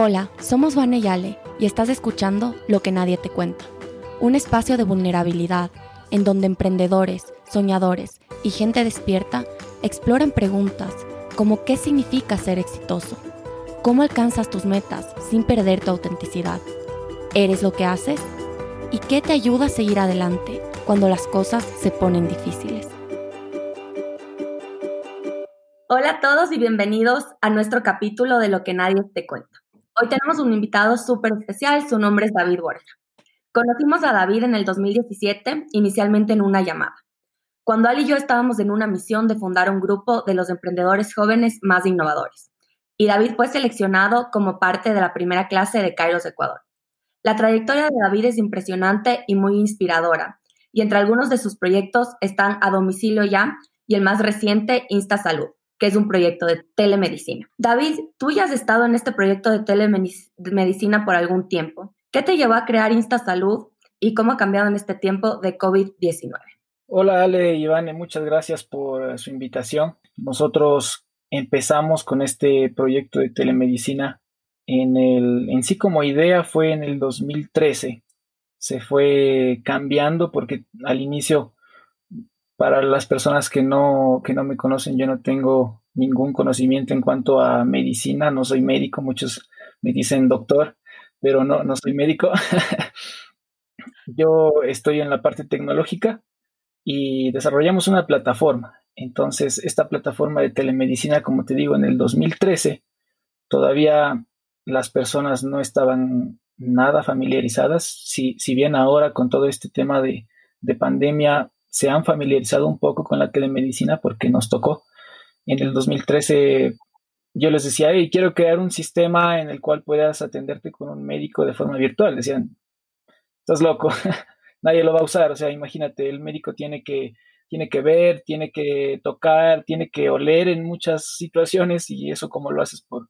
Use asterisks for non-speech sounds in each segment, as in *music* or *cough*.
Hola, somos Vane Yale y estás escuchando Lo que nadie te cuenta, un espacio de vulnerabilidad en donde emprendedores, soñadores y gente despierta exploran preguntas como qué significa ser exitoso, cómo alcanzas tus metas sin perder tu autenticidad, eres lo que haces y qué te ayuda a seguir adelante cuando las cosas se ponen difíciles. Hola a todos y bienvenidos a nuestro capítulo de Lo que nadie te cuenta. Hoy tenemos un invitado súper especial, su nombre es David Borja. Conocimos a David en el 2017, inicialmente en una llamada, cuando él y yo estábamos en una misión de fundar un grupo de los emprendedores jóvenes más innovadores. Y David fue seleccionado como parte de la primera clase de Kairos Ecuador. La trayectoria de David es impresionante y muy inspiradora, y entre algunos de sus proyectos están A Domicilio Ya y el más reciente, Insta Salud que es un proyecto de telemedicina. David, tú ya has estado en este proyecto de telemedicina por algún tiempo. ¿Qué te llevó a crear InstaSalud y cómo ha cambiado en este tiempo de COVID-19? Hola Ale y Ivane, muchas gracias por su invitación. Nosotros empezamos con este proyecto de telemedicina en el en sí como idea fue en el 2013. Se fue cambiando porque al inicio para las personas que no, que no me conocen, yo no tengo ningún conocimiento en cuanto a medicina, no soy médico, muchos me dicen doctor, pero no, no soy médico. *laughs* yo estoy en la parte tecnológica y desarrollamos una plataforma. Entonces, esta plataforma de telemedicina, como te digo, en el 2013, todavía las personas no estaban nada familiarizadas. Si, si bien ahora con todo este tema de, de pandemia se han familiarizado un poco con la telemedicina porque nos tocó. En el 2013 yo les decía, hey, quiero crear un sistema en el cual puedas atenderte con un médico de forma virtual. Decían, estás loco, *laughs* nadie lo va a usar. O sea, imagínate, el médico tiene que, tiene que ver, tiene que tocar, tiene que oler en muchas situaciones y eso como lo haces por,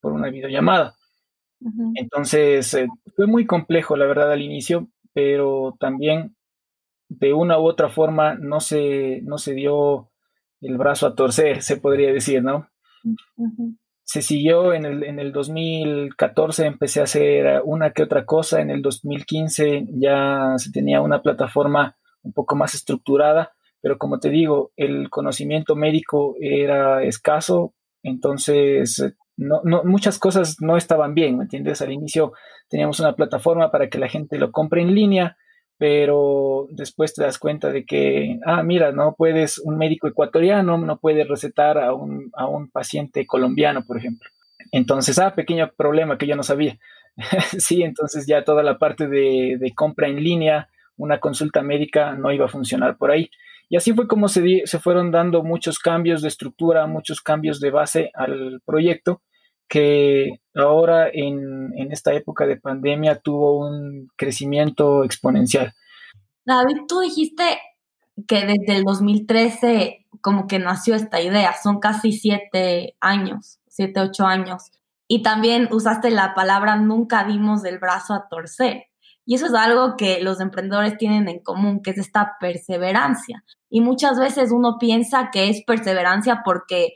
por una videollamada. Entonces, eh, fue muy complejo, la verdad, al inicio, pero también de una u otra forma no se, no se dio el brazo a torcer, se podría decir, ¿no? Se siguió en el, en el 2014, empecé a hacer una que otra cosa, en el 2015 ya se tenía una plataforma un poco más estructurada, pero como te digo, el conocimiento médico era escaso, entonces no, no, muchas cosas no estaban bien, ¿me entiendes? Al inicio teníamos una plataforma para que la gente lo compre en línea, pero después te das cuenta de que, ah, mira, no puedes, un médico ecuatoriano no puede recetar a un, a un paciente colombiano, por ejemplo. Entonces, ah, pequeño problema que yo no sabía. *laughs* sí, entonces ya toda la parte de, de, compra en línea, una consulta médica no iba a funcionar por ahí. Y así fue como se, se fueron dando muchos cambios de estructura, muchos cambios de base al proyecto que ahora en, esta época de pandemia tuvo un crecimiento exponencial. David, tú dijiste que desde el 2013 como que nació esta idea, son casi siete años, siete, ocho años. Y también usaste la palabra nunca dimos el brazo a torcer. Y eso es algo que los emprendedores tienen en común, que es esta perseverancia. Y muchas veces uno piensa que es perseverancia porque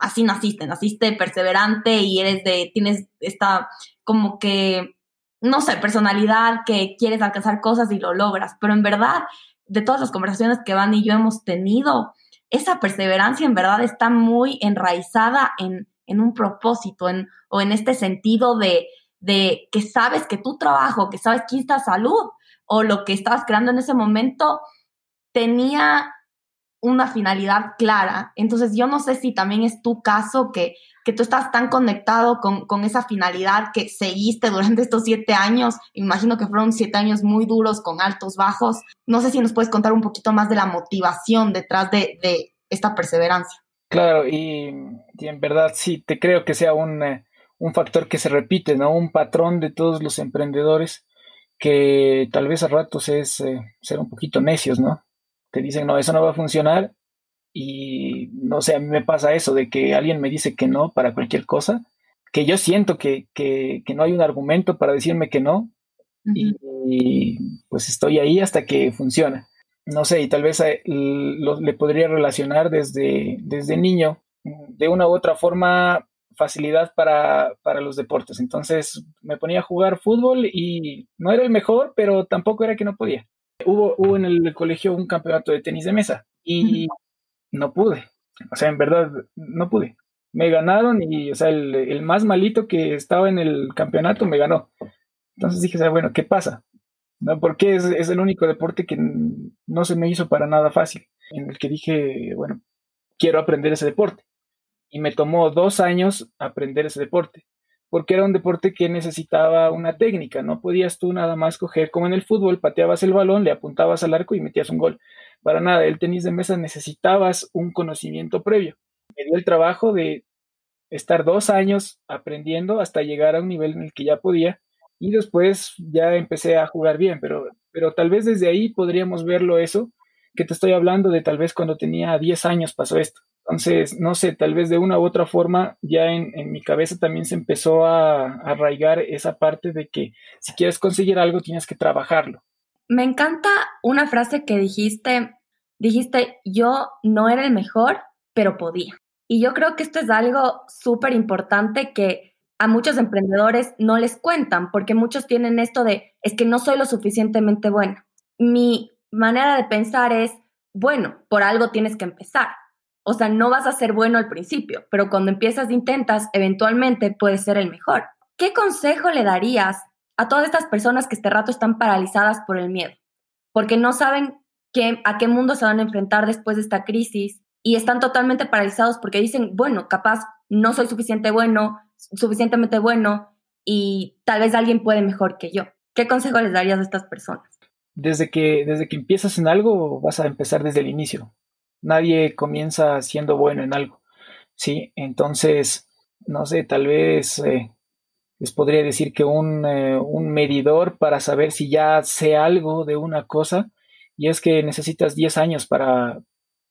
así naciste, naciste perseverante y eres de, tienes esta como que, no sé, personalidad que quieres alcanzar cosas y lo logras, pero en verdad, de todas las conversaciones que Van y yo hemos tenido, esa perseverancia en verdad está muy enraizada en, en un propósito en, o en este sentido de, de que sabes que tu trabajo, que sabes que esta salud o lo que estabas creando en ese momento tenía una finalidad clara. Entonces yo no sé si también es tu caso que, que tú estás tan conectado con, con, esa finalidad que seguiste durante estos siete años. Imagino que fueron siete años muy duros con altos, bajos. No sé si nos puedes contar un poquito más de la motivación detrás de, de esta perseverancia. Claro, y, en verdad sí, te creo que sea un, eh, un factor que se repite, ¿no? Un patrón de todos los emprendedores que tal vez a ratos es eh, ser un poquito necios, ¿no? Te dicen, no, eso no va a funcionar. Y no sé, a mí me pasa eso, de que alguien me dice que no para cualquier cosa, que yo siento que, que, que no hay un argumento para decirme que no. y, pues estoy ahí hasta que funciona. No sé, y tal vez eh, le podría relacionar desde, desde niño. De una u otra forma, facilidad para, para, los deportes. Entonces me ponía a jugar fútbol y no era el mejor, pero tampoco era que no podía. Hubo, hubo en el colegio un campeonato de tenis de mesa y no pude. O sea, en verdad, no pude. Me ganaron y, o sea, el, el más malito que estaba en el campeonato me ganó. Entonces dije, bueno, ¿qué pasa? ¿No? Porque es, es el único deporte que no se me hizo para nada fácil, en el que dije, bueno, quiero aprender ese deporte. Y me tomó dos años aprender ese deporte, porque era un deporte que necesitaba una técnica, no podías tú nada más coger como en el fútbol, pateabas el balón, le apuntabas al arco y metías un gol. Para nada, el tenis de mesa necesitabas un conocimiento previo. Me dio el trabajo de estar dos años aprendiendo hasta llegar a un nivel en el que ya podía y después ya empecé a jugar bien, pero, pero tal vez desde ahí podríamos verlo eso, que te estoy hablando de tal vez cuando tenía 10 años pasó esto. Entonces, no sé, tal vez de una u otra forma ya en, mi cabeza también se empezó a, a arraigar esa parte de que si quieres conseguir algo tienes que trabajarlo. Me encanta una frase que dijiste, dijiste, yo no era el mejor, pero podía. Y yo creo que esto es algo súper importante que a muchos emprendedores no les cuentan, porque muchos tienen esto de, es que no soy lo suficientemente bueno. Mi manera de pensar es, bueno, por algo tienes que empezar. O sea, no vas a ser bueno al principio, pero cuando empiezas e intentas, eventualmente puedes ser el mejor. ¿Qué consejo le darías a todas estas personas que este rato están paralizadas por el miedo? Porque no saben qué, a qué mundo se van a enfrentar después de esta crisis y están totalmente paralizados porque dicen, bueno, capaz no soy suficiente bueno, suficientemente bueno y tal vez alguien puede mejor que yo. ¿Qué consejo les darías a estas personas? Desde que, desde que empiezas en algo, vas a empezar desde el inicio. Nadie comienza siendo bueno en algo. Sí, entonces, no sé, tal vez eh, les podría decir que un, eh, un medidor para saber si ya sé algo de una cosa, y es que necesitas 10 años para,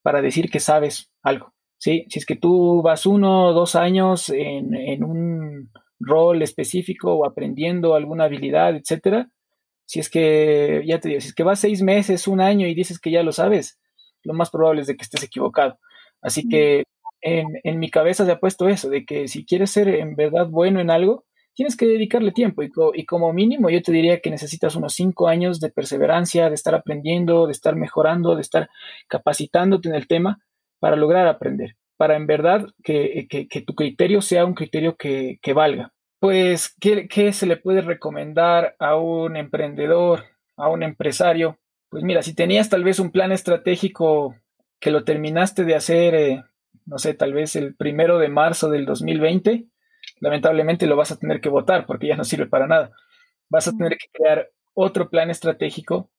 para decir que sabes algo. ¿sí? Si es que tú vas uno o dos años en, en, un rol específico o aprendiendo alguna habilidad, etcétera, si es que, ya te digo, si es que vas seis meses, un año y dices que ya lo sabes, lo más probable es de que estés equivocado. Así que en, en mi cabeza se ha puesto eso, de que si quieres ser en verdad bueno en algo, tienes que dedicarle tiempo y, co y, como mínimo yo te diría que necesitas unos cinco años de perseverancia, de estar aprendiendo, de estar mejorando, de estar capacitándote en el tema para lograr aprender, para en verdad que, que, que tu criterio sea un criterio que, que valga. Pues, ¿qué, ¿qué, se le puede recomendar a un emprendedor, a un empresario? Pues mira, si tenías tal vez un plan estratégico que lo terminaste de hacer, eh, no sé, tal vez el primero de marzo del 2020, lamentablemente lo vas a tener que votar porque ya no sirve para nada. Vas a tener que crear otro plan estratégico,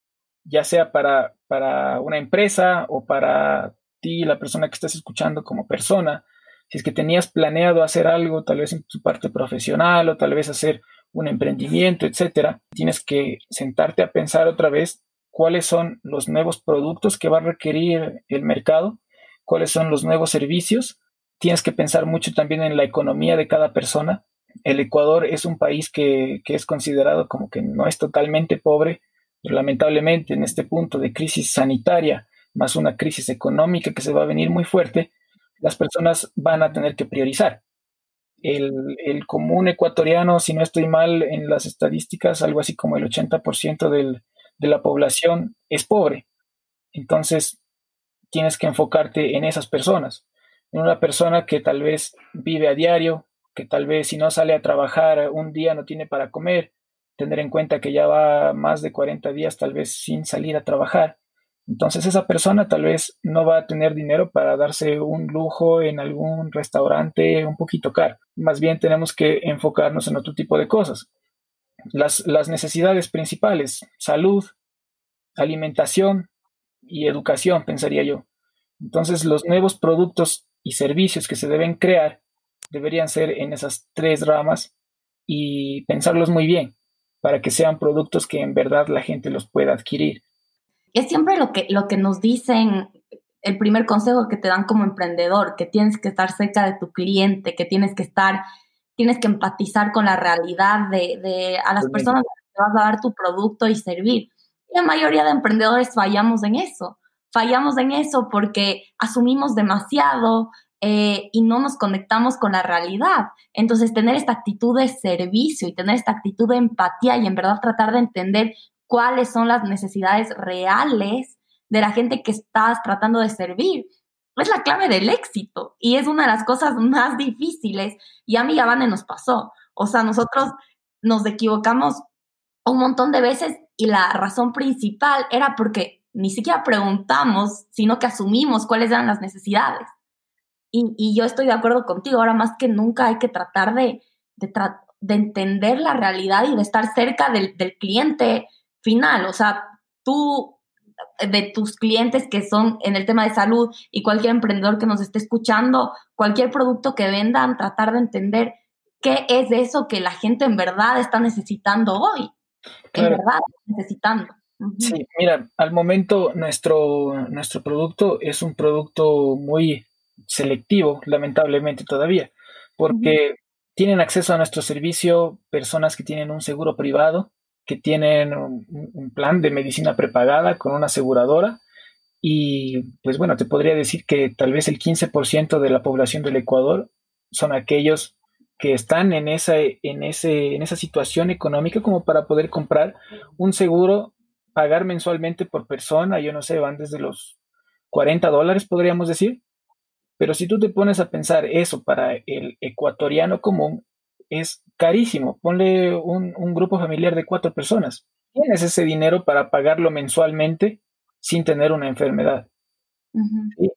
ya sea para, para una empresa o para ti, la persona que estás escuchando como persona, si es que tenías planeado hacer algo, tal vez en tu parte profesional o tal vez hacer un emprendimiento, etcétera, tienes que sentarte a pensar otra vez cuáles son los nuevos productos que va a requerir el mercado, cuáles son los nuevos servicios. Tienes que pensar mucho también en la economía de cada persona. El Ecuador es un país que, que es considerado como que no es totalmente pobre, pero lamentablemente en este punto de crisis sanitaria, más una crisis económica que se va a venir muy fuerte, las personas van a tener que priorizar. El, el común ecuatoriano, si no estoy mal en las estadísticas, algo así como el 80% del, de la población es pobre. Entonces, tienes que enfocarte en esas personas. En una persona que tal vez vive a diario, que tal vez si no sale a trabajar un día no tiene para comer, tener en cuenta que ya va más de 40 días tal vez sin salir a trabajar. Entonces esa persona tal vez no va a tener dinero para darse un lujo en algún restaurante un poquito caro. Más bien tenemos que enfocarnos en otro tipo de cosas. Las, las necesidades principales, salud, alimentación y educación, pensaría yo. Entonces los nuevos productos y servicios que se deben crear deberían ser en esas tres ramas y pensarlos muy bien para que sean productos que en verdad la gente los pueda adquirir es siempre lo que, lo que nos dicen, el primer consejo que te dan como emprendedor, que tienes que estar cerca de tu cliente, que tienes que estar, tienes que empatizar con la realidad de, de a las personas que vas a dar tu producto y servir. Y la mayoría de emprendedores fallamos en eso, fallamos en eso porque asumimos demasiado, eh, y no nos conectamos con la realidad. Entonces, tener esta actitud de servicio y tener esta actitud de empatía y en verdad tratar de entender cuáles son las necesidades reales de la gente que estás tratando de servir. Es la clave del éxito y es una de las cosas más difíciles. Y a mí ya nos pasó. O sea, nosotros nos equivocamos un montón de veces y la razón principal era porque ni siquiera preguntamos, sino que asumimos cuáles eran las necesidades. Y, yo estoy de acuerdo contigo, ahora más que nunca hay que tratar de, de, entender la realidad y de estar cerca del, del, cliente final. O sea, tú, de tus clientes que son en el tema de salud y cualquier emprendedor que nos esté escuchando, cualquier producto que vendan, tratar de entender qué es eso que la gente en verdad está necesitando hoy. En verdad necesitando. Sí, mira, al momento nuestro, nuestro producto es un producto muy selectivo, lamentablemente todavía, porque tienen acceso a nuestro servicio personas que tienen un seguro privado, que tienen un, plan de medicina prepagada con una aseguradora y pues bueno, te podría decir que tal vez el 15% de la población del Ecuador son aquellos que están en esa, en, ese, en esa situación económica como para poder comprar un seguro, pagar mensualmente por persona, yo no sé, van desde los 40 dólares, podríamos decir, pero si tú te pones a pensar eso para el ecuatoriano común, es carísimo. Ponle un, grupo familiar de cuatro personas. Tienes ese dinero para pagarlo mensualmente sin tener una enfermedad.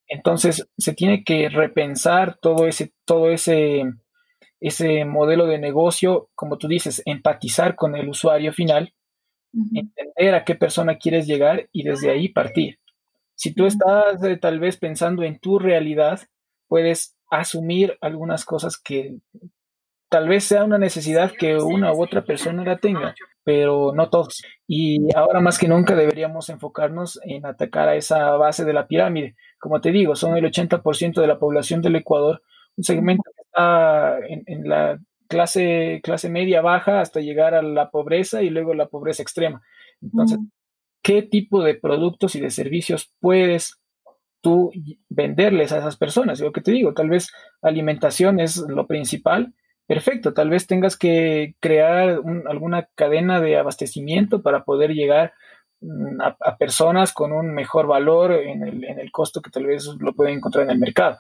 Entonces se tiene que repensar todo ese, todo ese, ese modelo de negocio, como tú dices, empatizar con el usuario final, entender a qué persona quieres llegar y desde ahí partir. Si tú estás eh, tal vez pensando en tu realidad, puedes asumir algunas cosas que tal vez sea una necesidad que una u otra persona la tenga, pero no todos. Y ahora más que nunca deberíamos enfocarnos en atacar a esa base de la pirámide. Como te digo, son el 80% de la población del Ecuador, un segmento que está en, la clase, clase media baja hasta llegar a la pobreza y luego la pobreza extrema. Entonces, ¿qué tipo de productos y de servicios puedes tú venderles a esas personas. Lo que te digo, tal vez alimentación es lo principal. Perfecto, tal vez tengas que crear alguna cadena de abastecimiento para poder llegar mm, a, personas con un mejor valor en el, costo que tal vez lo pueden encontrar en el mercado.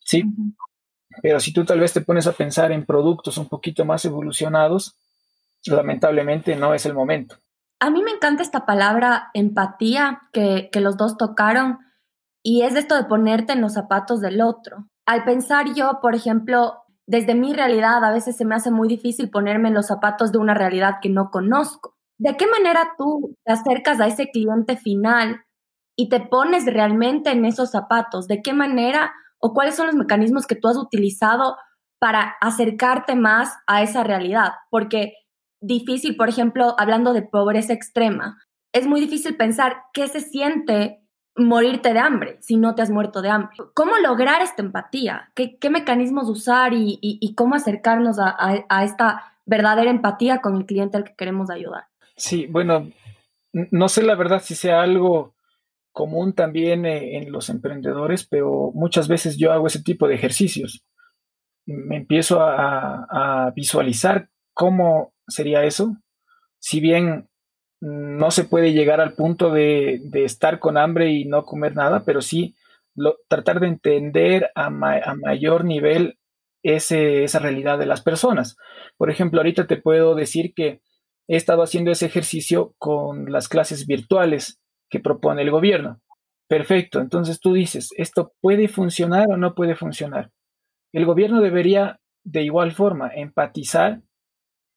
¿Sí? Pero si tú tal vez te pones a pensar en productos un poquito más evolucionados, lamentablemente no es el momento. A mí me encanta esta palabra empatía que, que los dos tocaron y es esto de ponerte en los zapatos del otro. Al pensar yo, por ejemplo, desde mi realidad, a veces se me hace muy difícil ponerme en los zapatos de una realidad que no conozco. ¿De qué manera tú te acercas a ese cliente final y te pones realmente en esos zapatos? ¿De qué manera o cuáles son los mecanismos que tú has utilizado para acercarte más a esa realidad? Porque difícil, por ejemplo, hablando de pobreza extrema, es muy difícil pensar qué se siente morirte de hambre si no te has muerto de hambre. ¿Cómo lograr esta empatía? ¿Qué, mecanismos usar y, cómo acercarnos a, esta verdadera empatía con el cliente al que queremos ayudar? Sí, bueno, no sé la verdad si sea algo común también eh, en los emprendedores, pero muchas veces yo hago ese tipo de ejercicios. Me empiezo a visualizar cómo sería eso. Si bien no se puede llegar al punto de, estar con hambre y no comer nada, pero sí tratar de entender a, mayor nivel esa realidad de las personas. Por ejemplo, ahorita te puedo decir que he estado haciendo ese ejercicio con las clases virtuales que propone el gobierno. Perfecto, entonces tú dices, ¿esto puede funcionar o no puede funcionar? El gobierno debería de igual forma empatizar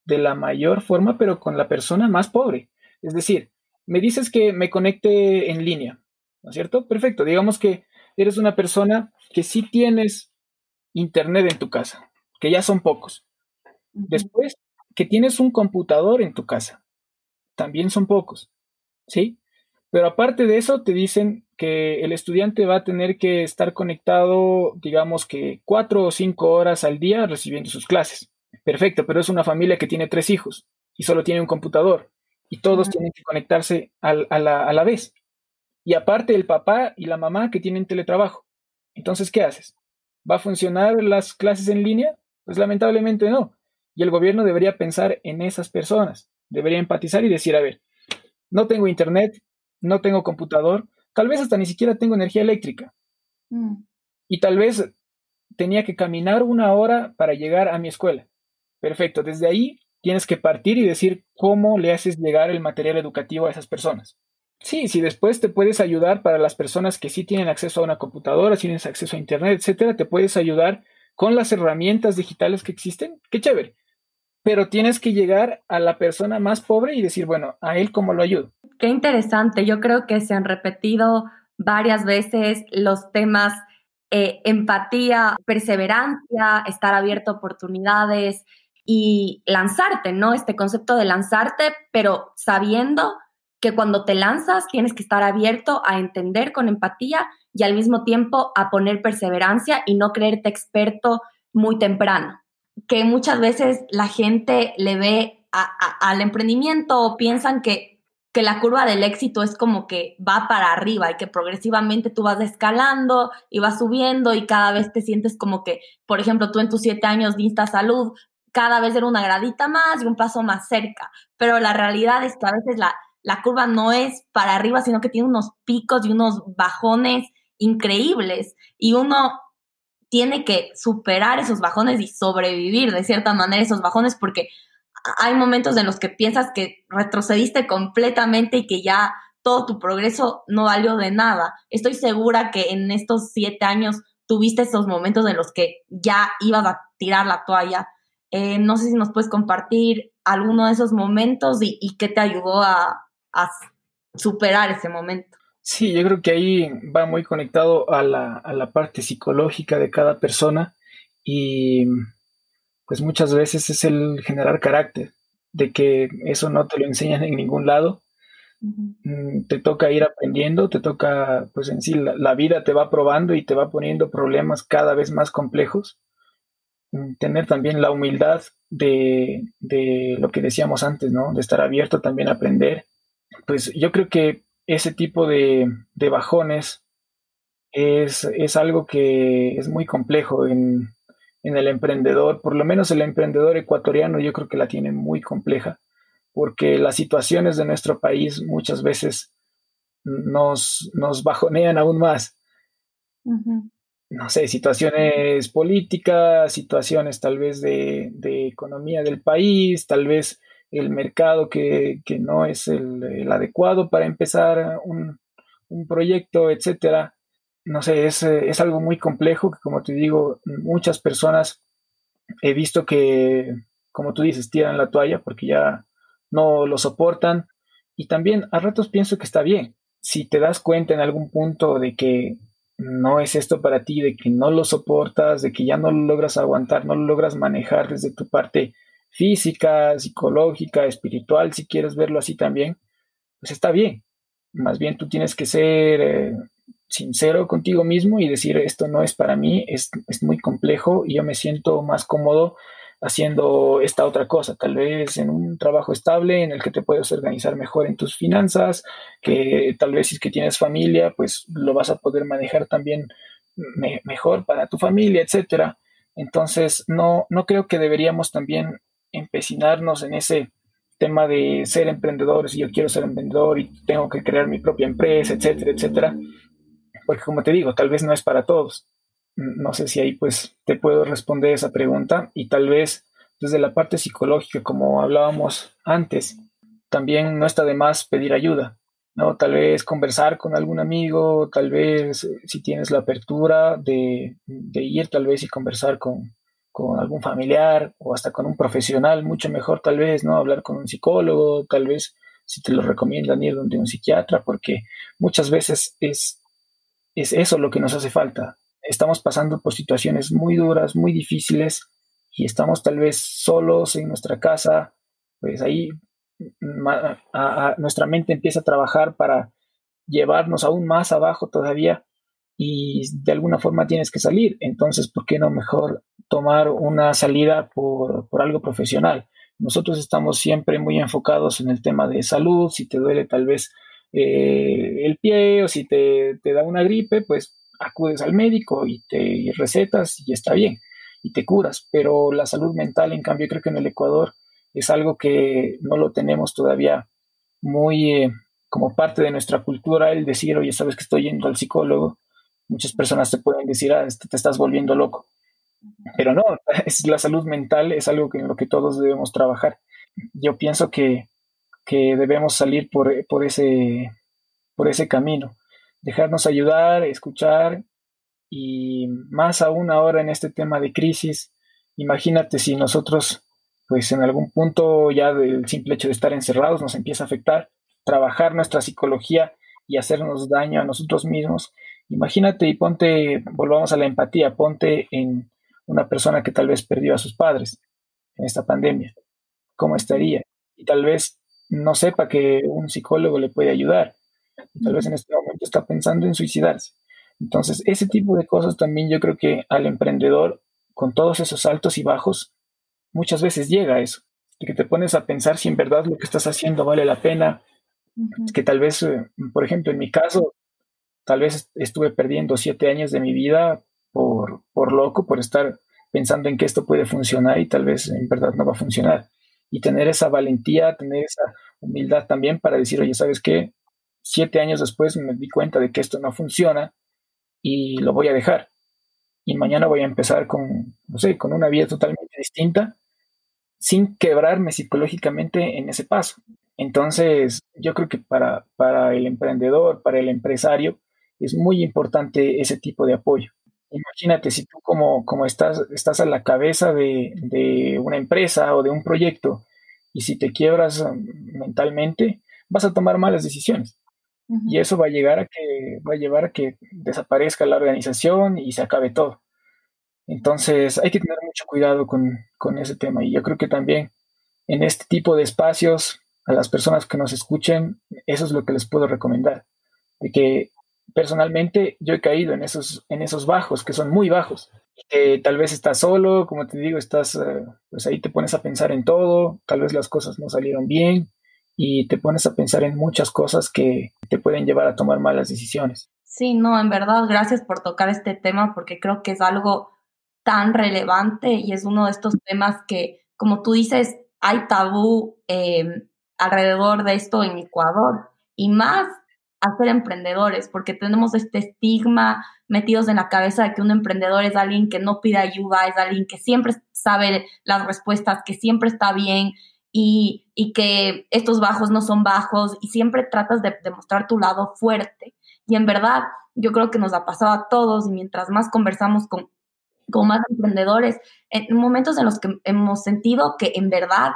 de la mayor forma, pero con la persona más pobre. Es decir, me dices que me conecte en línea, ¿no es cierto? Perfecto. Digamos que eres una persona que sí tienes internet en tu casa, que ya son pocos. Después, que tienes un computador en tu casa, también son pocos, ¿sí? Pero aparte de eso, te dicen que el estudiante va a tener que estar conectado, digamos que cuatro o cinco horas al día recibiendo sus clases. Perfecto, pero es una familia que tiene tres hijos y solo tiene un computador y todos tienen que conectarse a, la, a la vez. Y aparte el papá y la mamá que tienen teletrabajo. Entonces, ¿qué haces? ¿Va a funcionar las clases en línea? Pues lamentablemente no. Y el gobierno debería pensar en esas personas, debería empatizar y decir, a ver, no tengo internet, no tengo computador, tal vez hasta ni siquiera tengo energía eléctrica. Mm. Y tal vez tenía que caminar una hora para llegar a mi escuela. Perfecto, desde ahí tienes que partir y decir cómo le haces llegar el material educativo a esas personas. Sí, si después te puedes ayudar para las personas que sí tienen acceso a una computadora, si tienes acceso a internet, etcétera, te puedes ayudar con las herramientas digitales que existen, qué chévere. Pero tienes que llegar a la persona más pobre y decir, bueno, a él cómo lo ayudo. Qué interesante. Yo creo que se han repetido varias veces los temas eh, empatía, perseverancia, estar abierto a oportunidades y lanzarte, ¿no? Este concepto de lanzarte, pero sabiendo que cuando te lanzas tienes que estar abierto a entender con empatía y al mismo tiempo a poner perseverancia y no creerte experto muy temprano. Que muchas veces la gente le ve al emprendimiento o piensan que, que la curva del éxito es como que va para arriba y que progresivamente tú vas escalando y vas subiendo y cada vez te sientes como que, por ejemplo, tú en tus siete años de Insta Salud, cada vez era una gradita más y un paso más cerca. Pero la realidad es que a veces la, la curva no es para arriba, sino que tiene unos picos y unos bajones increíbles y uno tiene que superar esos bajones y sobrevivir de cierta manera esos bajones porque hay momentos en los que piensas que retrocediste completamente y que ya todo tu progreso no valió de nada. Estoy segura que en estos siete años tuviste esos momentos en los que ya ibas a tirar la toalla. Eh, no sé si nos puedes compartir alguno de esos momentos y, y qué te ayudó a, a superar ese momento. Sí, yo creo que ahí va muy conectado a la, a la parte psicológica de cada persona y pues muchas veces es el generar carácter, de que eso no te lo enseñan en ningún lado. Mm, te toca ir aprendiendo, te toca, pues en sí, la, vida te va probando y te va poniendo problemas cada vez más complejos. Tener también la humildad de, de, lo que decíamos antes, ¿no? De estar abierto también a aprender pues yo creo que ese tipo de, bajones es, algo que es muy complejo en, el emprendedor, por lo menos el emprendedor ecuatoriano yo creo que la tiene muy compleja, porque las situaciones de nuestro país muchas veces nos, nos bajonean aún más. No sé, situaciones políticas, situaciones tal vez de, de economía del país, tal vez el mercado que, no es el, adecuado para empezar un, proyecto, etcétera. No sé, es, es, algo muy complejo que, como te digo, muchas personas he visto que, como tú dices, tiran la toalla porque ya no lo soportan. Y también a ratos pienso que está bien. Si te das cuenta en algún punto de que no es esto para ti, de que no lo soportas, de que ya no lo logras aguantar, no lo logras manejar desde tu parte física, psicológica, espiritual, si quieres verlo así también, pues está bien. Más bien tú tienes que ser eh, sincero contigo mismo y decir esto no es para mí, es, muy complejo y yo me siento más cómodo haciendo esta otra cosa, tal vez en un trabajo estable en el que te puedes organizar mejor en tus finanzas, que tal vez si es que tienes familia, pues lo vas a poder manejar también mejor para tu familia, etcétera. Entonces, no, no creo que deberíamos también empecinarnos en ese tema de ser emprendedores y yo quiero ser emprendedor y tengo que crear mi propia empresa, etcétera, etcétera. Porque como te digo, tal vez no es para todos. No sé si ahí pues te puedo responder esa pregunta y tal vez desde la parte psicológica, como hablábamos antes, también no está de más pedir ayuda, ¿no? Tal vez conversar con algún amigo, tal vez eh, si tienes la apertura de, ir tal vez y conversar con, con algún familiar o hasta con un profesional, mucho mejor tal vez, ¿no? Hablar con un psicólogo, tal vez si te lo recomiendan ir donde un psiquiatra, porque muchas veces es, es eso lo que nos hace falta. Estamos pasando por situaciones muy duras, muy difíciles y estamos tal vez solos en nuestra casa, pues ahí nuestra mente empieza a trabajar para llevarnos aún más abajo todavía y de alguna forma tienes que salir. Entonces, ¿por qué no mejor tomar una salida por, algo profesional? Nosotros estamos siempre muy enfocados en el tema de salud, si te duele tal vez eh, el pie o si te, da una gripe, pues acudes al médico y te recetas y está bien y te curas, pero la salud mental, en cambio, creo que en el Ecuador es algo que no lo tenemos todavía muy eh, como parte de nuestra cultura, el decir, oye, sabes que estoy yendo al psicólogo, muchas personas te pueden decir, ah, este, te estás volviendo loco, pero no, *laughs* es la salud mental es algo que, en lo que todos debemos trabajar. Yo pienso que, que debemos salir por, por, ese, por ese camino, dejarnos ayudar, escuchar y más aún ahora en este tema de crisis, imagínate si nosotros, pues en algún punto ya del simple hecho de estar encerrados nos empieza a afectar, trabajar nuestra psicología y hacernos daño a nosotros mismos. Imagínate y ponte, volvamos a la empatía, ponte en una persona que tal vez perdió a sus padres en esta pandemia. ¿Cómo estaría? Y tal vez no sepa que un psicólogo le puede ayudar. Tal vez en este momento está pensando en suicidarse. Entonces, ese tipo de cosas también yo creo que al emprendedor, con todos esos altos y bajos, muchas veces llega a eso, de que te pones a pensar si en verdad lo que estás haciendo vale la pena. Que tal vez, eh, por ejemplo, en mi caso, tal vez estuve perdiendo siete años de mi vida por, por loco, por estar pensando en que esto puede funcionar y tal vez en verdad no va a funcionar. Y tener esa valentía, tener esa humildad también para decir, oye, ¿sabes qué? Siete años después me di cuenta de que esto no funciona y lo voy a dejar. Y mañana voy a empezar con, no sé, con una vida totalmente distinta, sin quebrarme psicológicamente en ese paso. Entonces, yo creo que para, para el emprendedor, para el empresario, es muy importante ese tipo de apoyo. Imagínate si tú como, como estás, estás a la cabeza de, de una empresa o de un proyecto y si te quiebras mentalmente, vas a tomar malas decisiones. Y eso va a llegar a que va a llevar a que desaparezca la organización y se acabe todo. Entonces hay que tener mucho cuidado con, con ese tema. Y yo creo que también en este tipo de espacios, a las personas que nos escuchen, eso es lo que les puedo recomendar. De que personalmente yo he caído en esos, en esos bajos, que son muy bajos. Que tal vez estás solo, como te digo, estás, eh, pues ahí te pones a pensar en todo, tal vez las cosas no salieron bien, y te pones a pensar en muchas cosas que te pueden llevar a tomar malas decisiones. Sí, no, en verdad, gracias por tocar este tema porque creo que es algo tan relevante y es uno de estos temas que, como tú dices, hay tabú em, alrededor de esto en Ecuador y más a ser emprendedores, porque tenemos este estigma metidos en la cabeza de que un emprendedor es alguien que no pide ayuda, es alguien que siempre sabe las respuestas, que siempre está bien, y, que estos bajos no son bajos y siempre tratas de demostrar tu lado fuerte. Y en verdad, yo creo que nos ha pasado a todos y mientras más conversamos con, con más emprendedores, en momentos en los que hemos sentido que en verdad,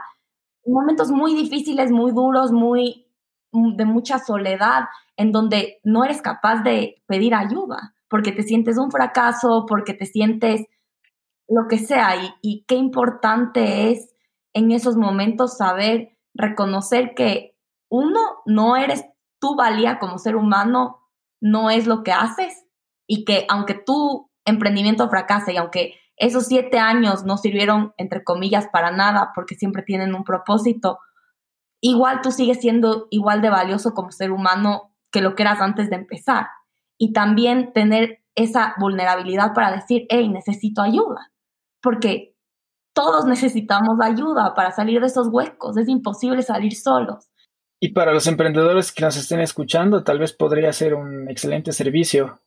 momentos muy difíciles, muy duros, muy de mucha soledad, en donde no eres capaz de pedir ayuda, porque te sientes un fracaso, porque te sientes lo que sea, y, y qué importante es en esos momentos saber reconocer que uno, no eres tu valía como ser humano, no es lo que haces y que aunque tu emprendimiento fracase y aunque esos siete años no sirvieron, entre comillas, para nada, porque siempre tienen un propósito, igual tú sigues siendo igual de valioso como ser humano que lo que eras antes de empezar. Y también tener esa vulnerabilidad para decir, hey, necesito ayuda. Porque todos necesitamos ayuda para salir de esos huecos, es imposible salir solos. Y para los emprendedores que nos estén escuchando, tal vez podría ser un excelente servicio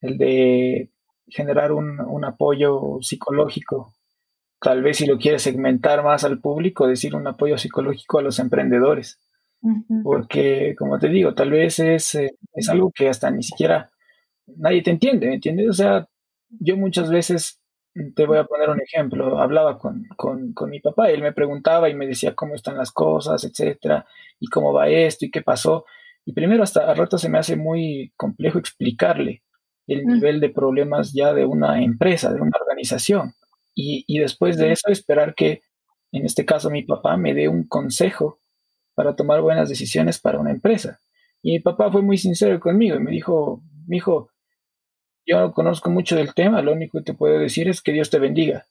el de generar un, apoyo psicológico. Tal vez si lo quieres segmentar más al público, decir un apoyo psicológico a los emprendedores. Porque, como te digo, tal vez es, eh, es algo que hasta ni siquiera nadie te entiende, ¿me entiendes? O sea, yo muchas veces te voy a poner un ejemplo. Hablaba con, mi papá y él me preguntaba y me decía cómo están las cosas, etcétera, y cómo va esto y qué pasó. Y primero, hasta a rato se me hace muy complejo explicarle el nivel de problemas ya de una empresa, de una organización. Y, y después de eso, esperar que, en este caso, mi papá me dé un consejo para tomar buenas decisiones para una empresa. Y mi papá fue muy sincero conmigo y me dijo, mi hijo, yo no conozco mucho del tema, lo único que te puedo decir es que Dios te bendiga.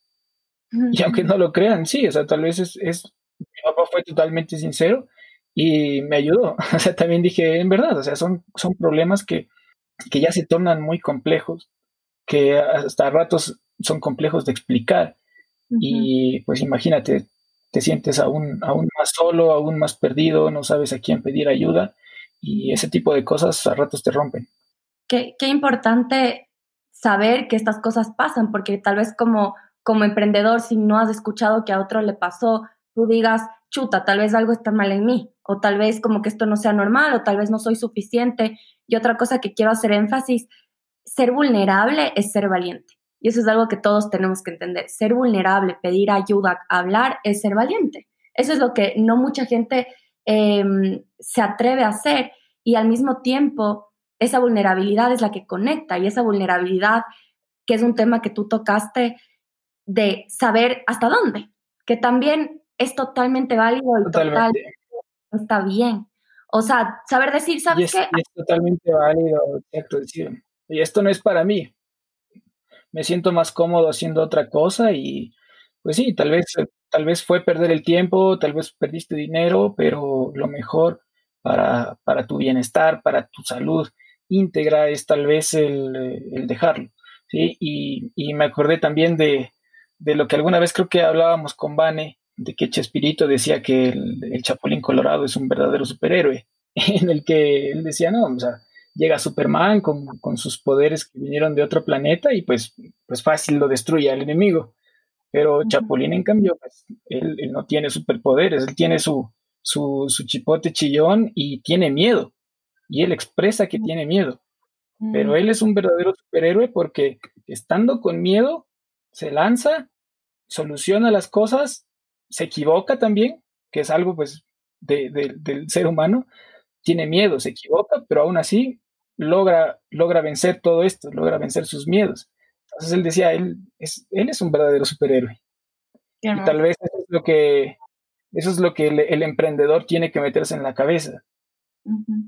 Y aunque no lo crean, sí, o sea, tal vez es, es, mi papá fue totalmente sincero y me ayudó. *laughs* O sea, también dije, en verdad, o sea, son, son problemas que que ya se tornan muy complejos, que hasta ratos son complejos de explicar. Y pues imagínate, te sientes aún, aún más solo, aún más perdido, no sabes a quién pedir ayuda y ese tipo de cosas a ratos te rompen. Qué, qué importante saber que estas cosas pasan, porque tal vez como, como emprendedor, si no has escuchado que a otro le pasó, tú digas, chuta, tal vez algo está mal en mí, o tal vez como que esto no sea normal, o tal vez no soy suficiente. Y otra cosa que quiero hacer énfasis, ser vulnerable es ser valiente. Y eso es algo que todos tenemos que entender. Ser vulnerable, pedir ayuda, hablar, es ser valiente. Eso es lo que no mucha gente em, se atreve a hacer. Y al mismo tiempo, esa vulnerabilidad es la que conecta. Y esa vulnerabilidad, que es un tema que tú tocaste, de saber hasta dónde, que también es totalmente válido y totalmente. está bien. O sea, saber decir, ¿sabes qué? es totalmente válido, decir, y esto no es para mí, me siento más cómodo haciendo otra cosa y pues sí, tal vez, tal vez fue perder el tiempo, tal vez perdiste dinero, pero lo mejor para, para tu bienestar, para tu salud íntegra es tal vez el, el dejarlo. ¿sí? Y, y, me acordé también de, de, lo que alguna vez creo que hablábamos con Vane, de que Chespirito decía que el, el Chapulín Colorado es un verdadero superhéroe, *laughs* en el que él decía, no, o sea, llega Superman con, sus poderes que vinieron de otro planeta y pues, pues fácil lo destruye al enemigo. Pero Chapulín, en cambio, pues él, no tiene superpoderes, él tiene su, su, chipote chillón y tiene miedo. Y él expresa que tiene miedo. Pero él es un verdadero superhéroe porque estando con miedo, se lanza, soluciona las cosas, se equivoca también, que es algo pues del ser humano, tiene miedo, se equivoca, pero aún así logra, logra vencer todo esto, logra vencer sus miedos. Entonces él decía, él es, él es un verdadero superhéroe. Y tal vez eso es lo que, eso es lo que el, emprendedor tiene que meterse en la cabeza.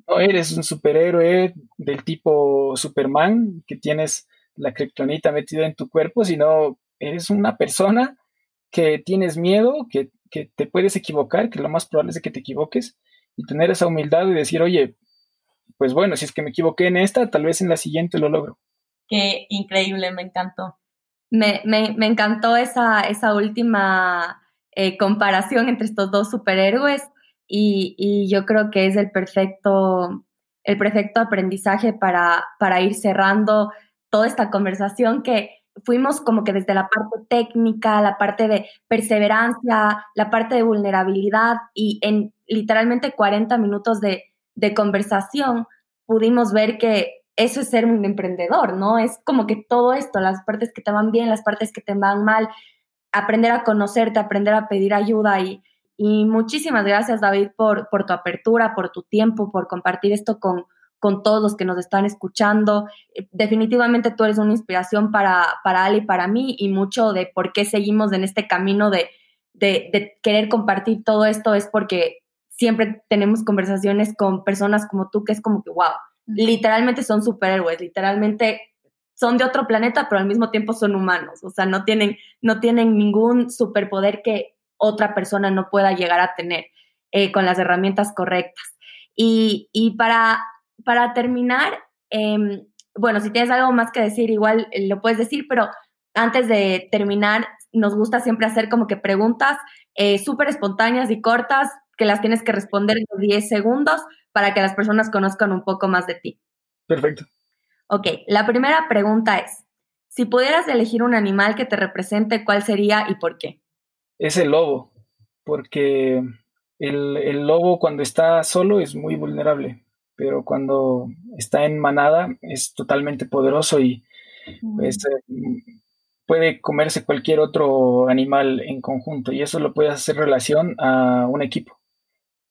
No eres un superhéroe del tipo Superman, que tienes la kriptonita metida en tu cuerpo, sino eres una persona que tienes miedo, que, que te puedes equivocar, que lo más probable es que te equivoques, y tener esa humildad y decir, oye, pues bueno, si es que me equivoqué en esta, tal vez en la siguiente lo logro. Qué increíble, me encantó. Me, encantó esa, esa última eh, comparación entre estos dos superhéroes y, yo creo que es el perfecto, el perfecto aprendizaje para, para ir cerrando toda esta conversación que fuimos como que desde la parte técnica, la parte de perseverancia, la parte de vulnerabilidad y en literalmente 40 minutos de, de conversación, pudimos ver que eso es ser un emprendedor, ¿no? Es como que todo esto, las partes que te van bien, las partes que te van mal, aprender a conocerte, aprender a pedir ayuda y, y muchísimas gracias David por, por tu apertura, por tu tiempo, por compartir esto con, con todos los que nos están escuchando. Definitivamente tú eres una inspiración para, para Ali y para mí y mucho de por qué seguimos en este camino de, de, de querer compartir todo esto es porque siempre tenemos conversaciones con personas como tú que es como que, wow, literalmente son superhéroes, literalmente son de otro planeta, pero al mismo tiempo son humanos, o sea, no tienen, no tienen ningún superpoder que otra persona no pueda llegar a tener eh, con las herramientas correctas. Y, y para, para terminar, em, bueno, si tienes algo más que decir, igual eh, lo puedes decir, pero antes de terminar, nos gusta siempre hacer como que preguntas eh, súper espontáneas y cortas que las tienes que responder en 10 segundos para que las personas conozcan un poco más de ti. Perfecto. Ok, la primera pregunta es, si pudieras elegir un animal que te represente, ¿cuál sería y por qué? Es el lobo, porque el, lobo cuando está solo es muy vulnerable, pero cuando está en manada es totalmente poderoso y pues, eh, puede comerse cualquier otro animal en conjunto y eso lo puede hacer relación a un equipo.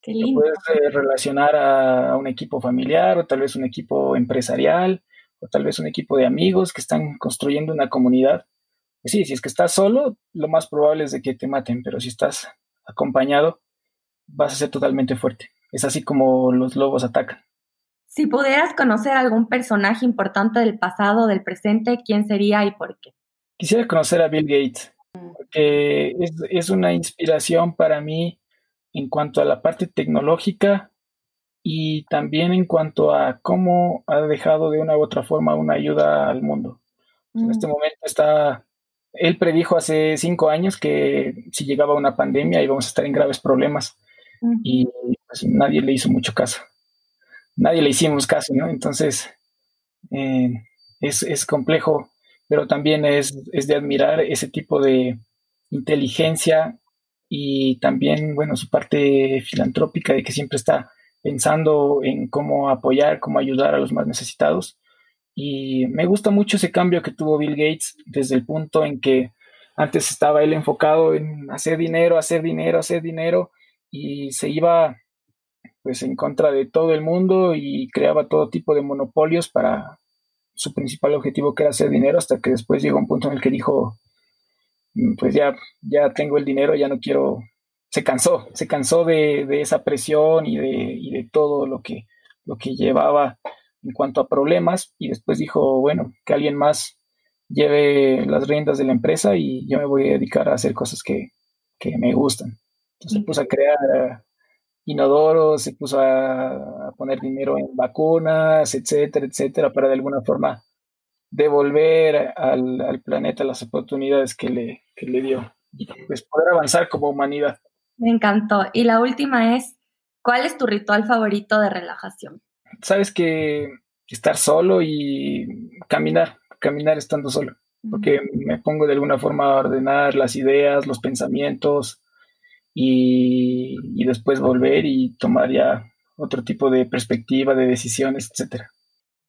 Puedes eh, relacionar a, un equipo familiar o tal vez un equipo empresarial o tal vez un equipo de amigos que están construyendo una comunidad. Sí, si es que estás solo, lo más probable es de que te maten, pero si estás acompañado, vas a ser totalmente fuerte. Es así como los lobos atacan. Si pudieras conocer algún personaje importante del pasado, del presente, ¿quién sería y por qué? Quisiera conocer a Bill Gates, mm. porque es, es una inspiración para mí en cuanto a la parte tecnológica, y también en cuanto a cómo ha dejado de una u otra forma una ayuda al mundo. En este mm. momento está, él predijo hace cinco años que si llegaba una pandemia íbamos a estar en graves problemas y pues, nadie le hizo mucho caso. Nadie le hicimos caso, ¿no? Entonces, eh, es, es, complejo, pero también es, es de admirar ese tipo de inteligencia y también, bueno, su parte filantrópica de que siempre está pensando en cómo apoyar, cómo ayudar a los más necesitados. Y me gusta mucho ese cambio que tuvo Bill Gates desde el punto en que antes estaba él enfocado en hacer dinero, hacer dinero, hacer dinero y se iba pues en contra de todo el mundo y creaba todo tipo de monopolios para su principal objetivo que era hacer dinero hasta que después llegó un punto en el que dijo mm, pues ya, ya tengo el dinero, ya no quiero se cansó, se cansó de, esa presión y de, todo lo que, lo que llevaba en cuanto a problemas y después dijo, bueno, que alguien más lleve las riendas de la empresa y yo me voy a dedicar a hacer cosas que, me gustan. Entonces se puso a crear inodoros, se puso a, poner dinero en vacunas, etcétera, etcétera, para de alguna forma devolver al, al planeta las oportunidades que le, que le dio y pues poder avanzar como humanidad. Me encantó. Y la última es, ¿cuál es tu ritual favorito de relajación? Sabes que estar solo y caminar, caminar estando solo, porque me pongo de alguna forma a ordenar las ideas, los pensamientos y, después volver y tomar ya otro tipo de perspectiva, de decisiones, etcétera.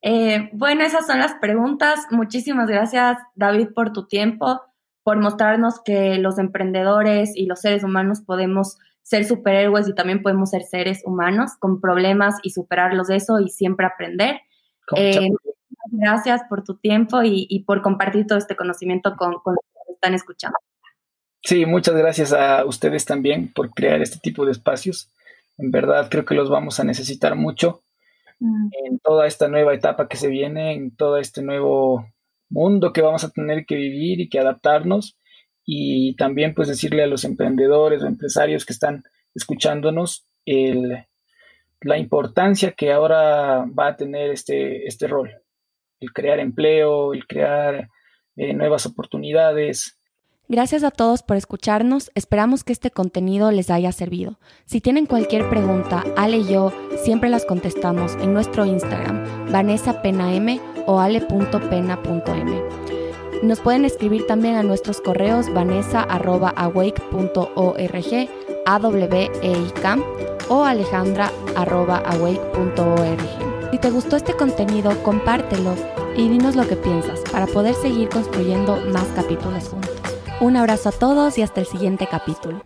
Eh, bueno, esas son las preguntas. Muchísimas gracias, David, por tu tiempo por mostrarnos que los emprendedores y los seres humanos podemos ser superhéroes y también podemos ser seres humanos con problemas y superarlos de eso y siempre aprender. Eh, gracias por tu tiempo y, por compartir todo este conocimiento con, con los que están escuchando. Sí, muchas gracias a ustedes también por crear este tipo de espacios. En verdad creo que los vamos a necesitar mucho mm. en toda esta nueva etapa que se viene, en todo este nuevo mundo que vamos a tener que vivir y que adaptarnos y también pues decirle a los emprendedores o empresarios que están escuchándonos el, la importancia que ahora va a tener este, este rol, el crear empleo, el crear eh, nuevas oportunidades, Gracias a todos por escucharnos, esperamos que este contenido les haya servido. Si tienen cualquier pregunta, Ale y yo siempre las contestamos en nuestro Instagram, Vanessa Pena M o ale.pena.m. Nos pueden escribir también a nuestros correos vanessa.awake.org, aweik o alejandra.awake.org. Si te gustó este contenido, compártelo y dinos lo que piensas para poder seguir construyendo más capítulos juntos. Un abrazo a todos y hasta el siguiente capítulo.